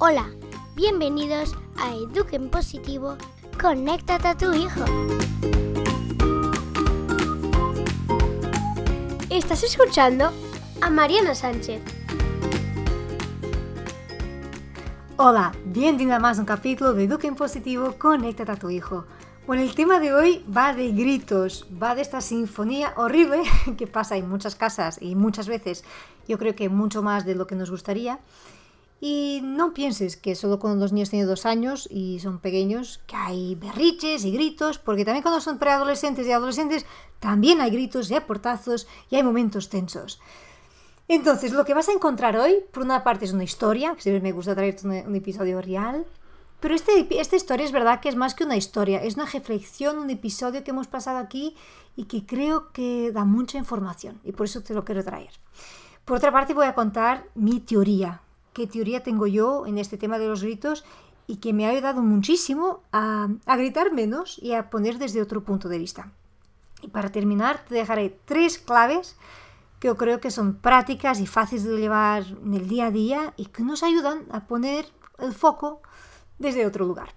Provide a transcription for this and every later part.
Hola, bienvenidos a Eduquen Positivo, conéctate a tu hijo. Estás escuchando a Mariana Sánchez. Hola, bienvenida a más un capítulo de Eduquen Positivo, conéctate a tu hijo. Bueno, el tema de hoy va de gritos, va de esta sinfonía horrible que pasa en muchas casas y muchas veces, yo creo que mucho más de lo que nos gustaría. Y no pienses que solo cuando los niños tienen dos años y son pequeños, que hay berriches y gritos, porque también cuando son preadolescentes y adolescentes, también hay gritos y hay portazos y hay momentos tensos. Entonces, lo que vas a encontrar hoy, por una parte es una historia, que siempre me gusta traerte un, episodio real, pero este, esta historia es verdad que es más que una historia, es una reflexión, un episodio que hemos pasado aquí y que creo que da mucha información y por eso te lo quiero traer. Por otra parte voy a contar mi teoría, qué teoría tengo yo en este tema de los gritos y que me ha ayudado muchísimo a, gritar menos y a poner desde otro punto de vista. Y para terminar te dejaré tres claves que yo creo que son prácticas y fáciles de llevar en el día a día y que nos ayudan a poner el foco desde otro lugar.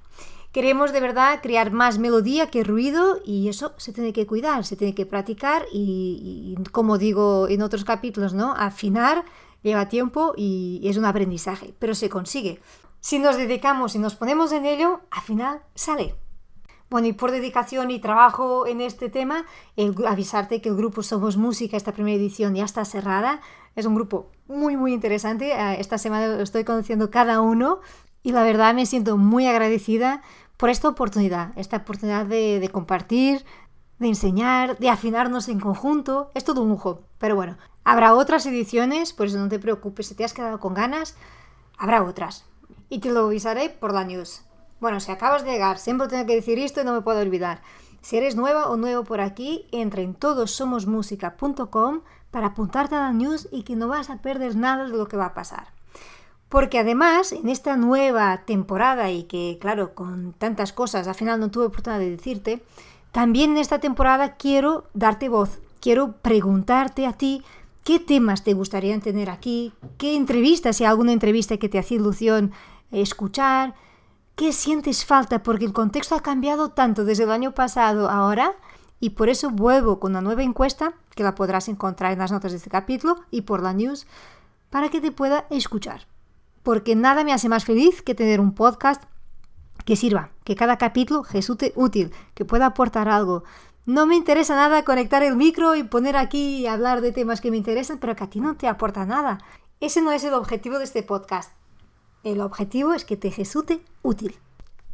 Queremos de verdad crear más melodía que ruido y eso se tiene que cuidar, se tiene que practicar y, y como digo en otros capítulos, ¿no? Afinar lleva tiempo y es un aprendizaje, pero se consigue. Si nos dedicamos y nos ponemos en ello, al final sale. Bueno, y por dedicación y trabajo en este tema, el, avisarte que el grupo Somos Música, esta primera edición ya está cerrada. Es un grupo muy, muy interesante. Esta semana lo estoy conociendo cada uno y la verdad me siento muy agradecida por esta oportunidad, esta oportunidad de, de, compartir, de enseñar, de afinarnos en conjunto. Es todo un lujo. Pero bueno, habrá otras ediciones, por eso no te preocupes, si te has quedado con ganas, habrá otras. Y te lo avisaré por la news. Bueno, si acabas de llegar, siempre tengo que decir esto y no me puedo olvidar. Si eres nueva o nuevo por aquí, entra en todosomosmusica.com para apuntarte a la news y que no vas a perder nada de lo que va a pasar. Porque además, en esta nueva temporada, y que claro, con tantas cosas al final no tuve oportunidad de decirte, también en esta temporada quiero darte voz, quiero preguntarte a ti qué temas te gustaría tener aquí, qué entrevistas, si hay alguna entrevista que te hacía ilusión escuchar, qué sientes falta, porque el contexto ha cambiado tanto desde el año pasado a ahora, y por eso vuelvo con una nueva encuesta, que la podrás encontrar en las notas de este capítulo y por la news, para que te pueda escuchar. Porque nada me hace más feliz que tener un podcast que sirva, que cada capítulo resulte útil, que pueda aportar algo. No me interesa nada conectar el micro y poner aquí y hablar de temas que me interesan, pero que a ti no te aporta nada. Ese no es el objetivo de este podcast. El objetivo es que te resulte útil.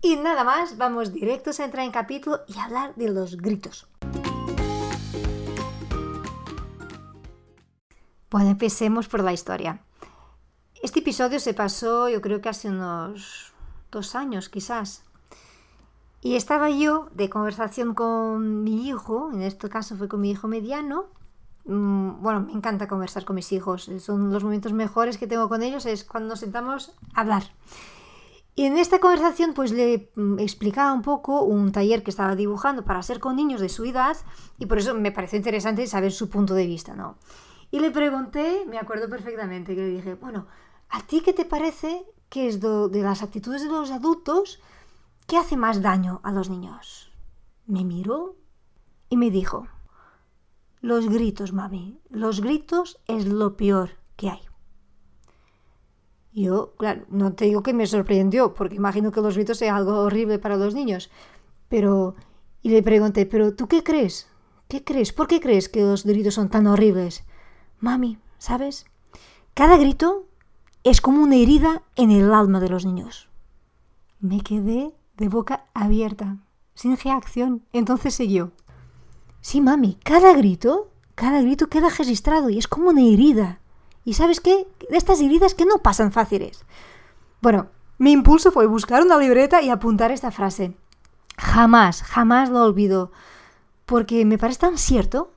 Y nada más, vamos directos a entrar en capítulo y hablar de los gritos. Bueno, empecemos por la historia. Este episodio se pasó yo creo que hace unos dos años quizás. Y estaba yo de conversación con mi hijo, en este caso fue con mi hijo mediano. Mm, bueno, me encanta conversar con mis hijos, son los momentos mejores que tengo con ellos, es cuando nos sentamos a hablar. Y en esta conversación pues le mm, explicaba un poco un taller que estaba dibujando para hacer con niños de su edad y por eso me pareció interesante saber su punto de vista, ¿no? Y le pregunté, me acuerdo perfectamente, que le dije, bueno, ¿A ti qué te parece que es de las actitudes de los adultos que hace más daño a los niños? Me miró y me dijo, los gritos, mami, los gritos es lo peor que hay. Yo, claro, no te digo que me sorprendió, porque imagino que los gritos sea algo horrible para los niños, pero... Y le pregunté, ¿pero tú qué crees? ¿Qué crees? ¿Por qué crees que los gritos son tan horribles? Mami, ¿sabes? Cada grito es como una herida en el alma de los niños. Me quedé de boca abierta, sin reacción. Entonces siguió. Sí, mami, cada grito, cada grito queda registrado y es como una herida. ¿Y sabes qué? De estas heridas que no pasan fáciles. Bueno, mi impulso fue buscar una libreta y apuntar esta frase. Jamás, jamás lo olvido, porque me parece tan cierto.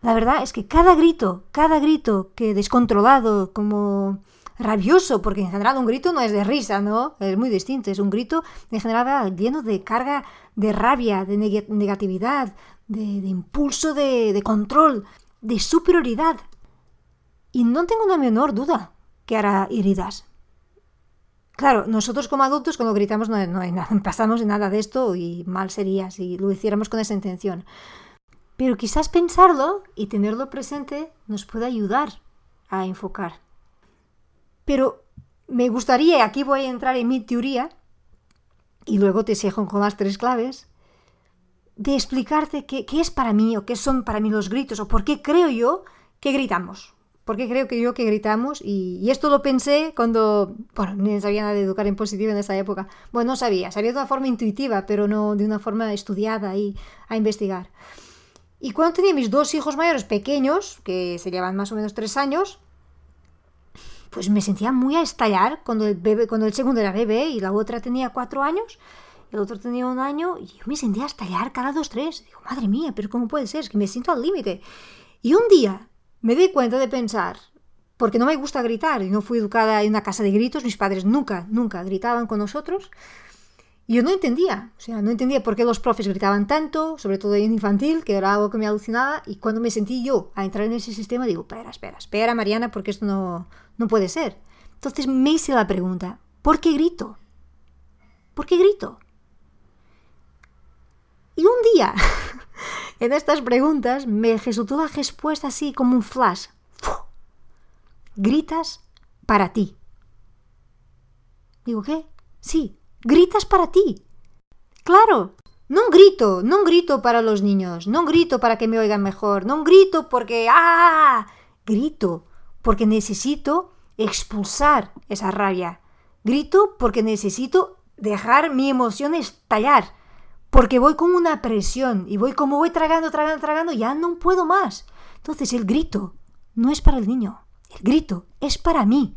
La verdad es que cada grito, cada grito que descontrolado, como rabioso, porque en general un grito no es de risa, ¿no? Es muy distinto, es un grito en general lleno de carga de rabia, de neg negatividad, de, impulso de, control, de superioridad. Y no tengo una menor duda que hará heridas. Claro, nosotros como adultos cuando gritamos no, no, no pasamos de nada de esto y mal sería si lo hiciéramos con esa intención. Pero quizás pensarlo y tenerlo presente nos puede ayudar a enfocar. Pero me gustaría, aquí voy a entrar en mi teoría, y luego te sigo con las tres claves, de explicarte qué, es para mí o qué son para mí los gritos o por qué creo yo que gritamos. ¿Por qué creo que yo que gritamos? Y, y, esto lo pensé cuando, bueno, ni sabía nada de educar en positivo en esa época. Bueno, no sabía, sabía de una forma intuitiva, pero no de una forma estudiada y a investigar. Y cuando tenía mis dos hijos mayores pequeños, que se llevan más o menos tres años, pues me sentía muy a estallar cuando el, bebé, cuando el segundo era bebé y la otra tenía cuatro años, el otro tenía un año, y yo me sentía a estallar cada dos, tres. Digo, madre mía, pero ¿cómo puede ser? Es que me siento al límite. Y un día me di cuenta de pensar, porque no me gusta gritar y no fui educada en una casa de gritos, mis padres nunca, nunca gritaban con nosotros. Y yo no entendía, o sea, no entendía por qué los profes gritaban tanto, sobre todo en infantil, que era algo que me alucinaba, y cuando me sentí yo a entrar en ese sistema, digo, espera, espera, espera, Mariana, porque esto no, no puede ser. Entonces me hice la pregunta, ¿por qué grito? ¿Por qué grito? Y un día en estas preguntas me resultó la respuesta así como un flash. Gritas para ti. Digo, ¿qué? Sí, gritas para ti. Claro, no grito, no grito para los niños, no grito para que me oigan mejor, no grito porque ¡ah! Grito porque necesito expulsar esa rabia. Grito porque necesito dejar mi emoción estallar porque voy con una presión y voy como voy tragando, tragando, tragando, ya no puedo más. Entonces el grito no es para el niño, el grito es para mí.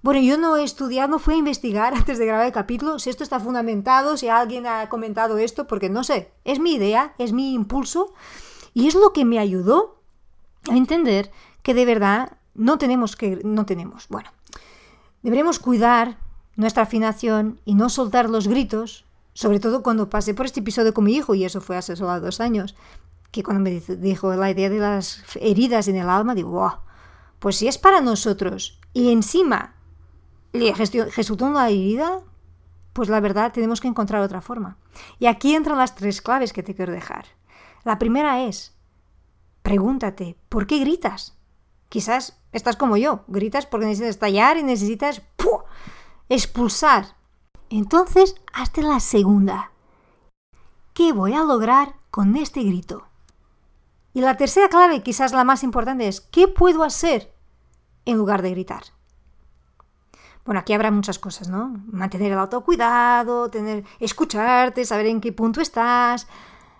Bueno, yo no he estudiado, no fui a investigar antes de grabar el capítulo si esto está fundamentado, si alguien ha comentado esto, porque no sé, es mi idea, es mi impulso y es lo que me ayudó a entender que de verdad no tenemos que, no tenemos, bueno, deberemos cuidar nuestra afinación y no soltar los gritos sobre todo cuando pasé por este episodio con mi hijo, y eso fue hace solo dos años, que cuando me dijo la idea de las heridas en el alma, digo, wow, pues si es para nosotros y encima le resultó una herida, pues la verdad tenemos que encontrar otra forma. Y aquí entran las tres claves que te quiero dejar. La primera es, pregúntate, ¿por qué gritas? Quizás estás como yo, gritas porque necesitas estallar y necesitas expulsar entonces, hazte la segunda. ¿Qué voy a lograr con este grito? Y la tercera clave, quizás la más importante, es ¿qué puedo hacer en lugar de gritar? Bueno, aquí habrá muchas cosas, ¿no? Mantener el autocuidado, tener, escucharte, saber en qué punto estás,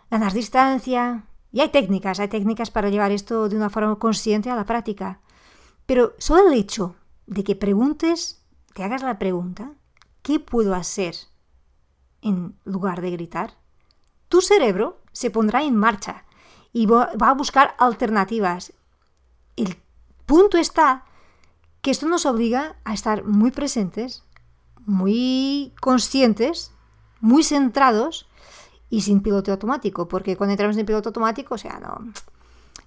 ganar distancia. Y hay técnicas, hay técnicas para llevar esto de una forma consciente a la práctica. Pero solo el hecho de que preguntes, te hagas la pregunta, ¿qué puedo hacer en lugar de gritar? Tu cerebro se pondrá en marcha y va a buscar alternativas. El punto está que esto nos obliga a estar muy presentes, muy conscientes, muy centrados y sin piloto automático, porque cuando entramos en piloto automático, o sea, no...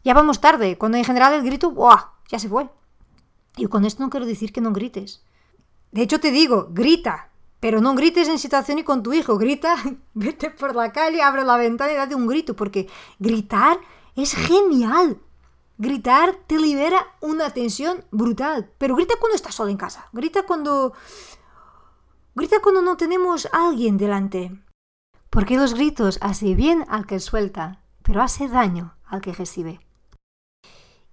Ya vamos tarde, cuando en general el grito, ¡buah! Ya se fue. Y con esto no quiero decir que no grites. De hecho te digo, grita, pero no grites en situación y con tu hijo. Grita, vete por la calle, abre la ventana y date un grito, porque gritar es genial. Gritar te libera una tensión brutal. Pero grita cuando estás solo en casa. Grita cuando. Grita cuando no tenemos alguien delante. Porque los gritos hacen bien al que suelta, pero hace daño al que recibe.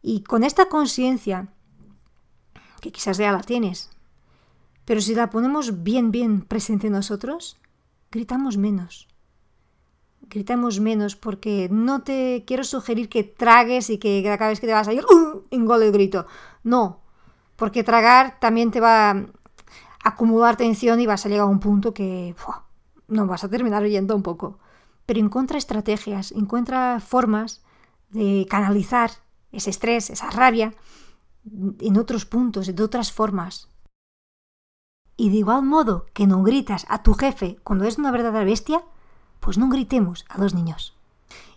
Y con esta conciencia, que quizás ya la tienes, pero si la ponemos bien, bien presente en nosotros, gritamos menos. Gritamos menos porque no te quiero sugerir que tragues y que cada vez que te vas a ir, ¡uh! engole el grito. No, porque tragar también te va a acumular tensión y vas a llegar a un punto que no vas a terminar oyendo un poco. Pero encuentra estrategias, encuentra formas de canalizar ese estrés, esa rabia en otros puntos, de otras formas. Y de igual modo que no gritas a tu jefe cuando es una verdadera bestia, pues no gritemos a los niños.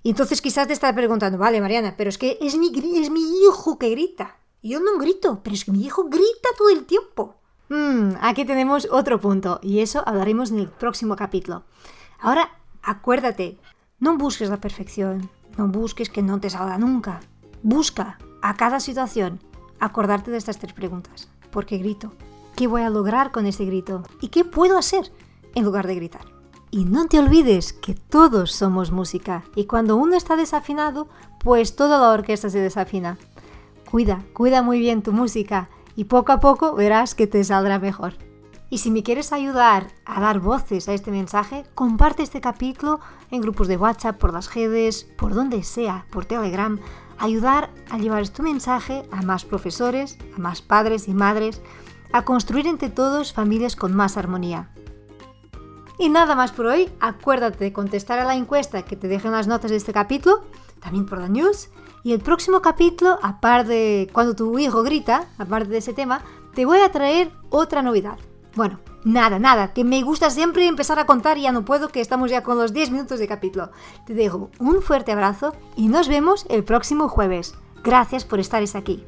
Y entonces quizás te estás preguntando, vale, Mariana, pero es que es mi, es mi hijo que grita. yo no grito, pero es que mi hijo grita todo el tiempo. Mm, aquí tenemos otro punto y eso hablaremos en el próximo capítulo. Ahora, acuérdate, no busques la perfección, no busques que no te salga nunca. Busca a cada situación acordarte de estas tres preguntas. ¿Por qué grito? ¿Qué voy a lograr con este grito? ¿Y qué puedo hacer en lugar de gritar? Y no te olvides que todos somos música y cuando uno está desafinado, pues toda la orquesta se desafina. Cuida, cuida muy bien tu música y poco a poco verás que te saldrá mejor. Y si me quieres ayudar a dar voces a este mensaje, comparte este capítulo en grupos de WhatsApp, por las redes, por donde sea, por Telegram. Ayudar a llevar tu mensaje a más profesores, a más padres y madres, a construir entre todos familias con más armonía. Y nada más por hoy, acuérdate de contestar a la encuesta que te dejen las notas de este capítulo, también por la news, y el próximo capítulo, aparte de cuando tu hijo grita, aparte de ese tema, te voy a traer otra novedad. Bueno, nada, nada, que me gusta siempre empezar a contar y ya no puedo, que estamos ya con los 10 minutos de capítulo. Te dejo un fuerte abrazo y nos vemos el próximo jueves. Gracias por estar aquí.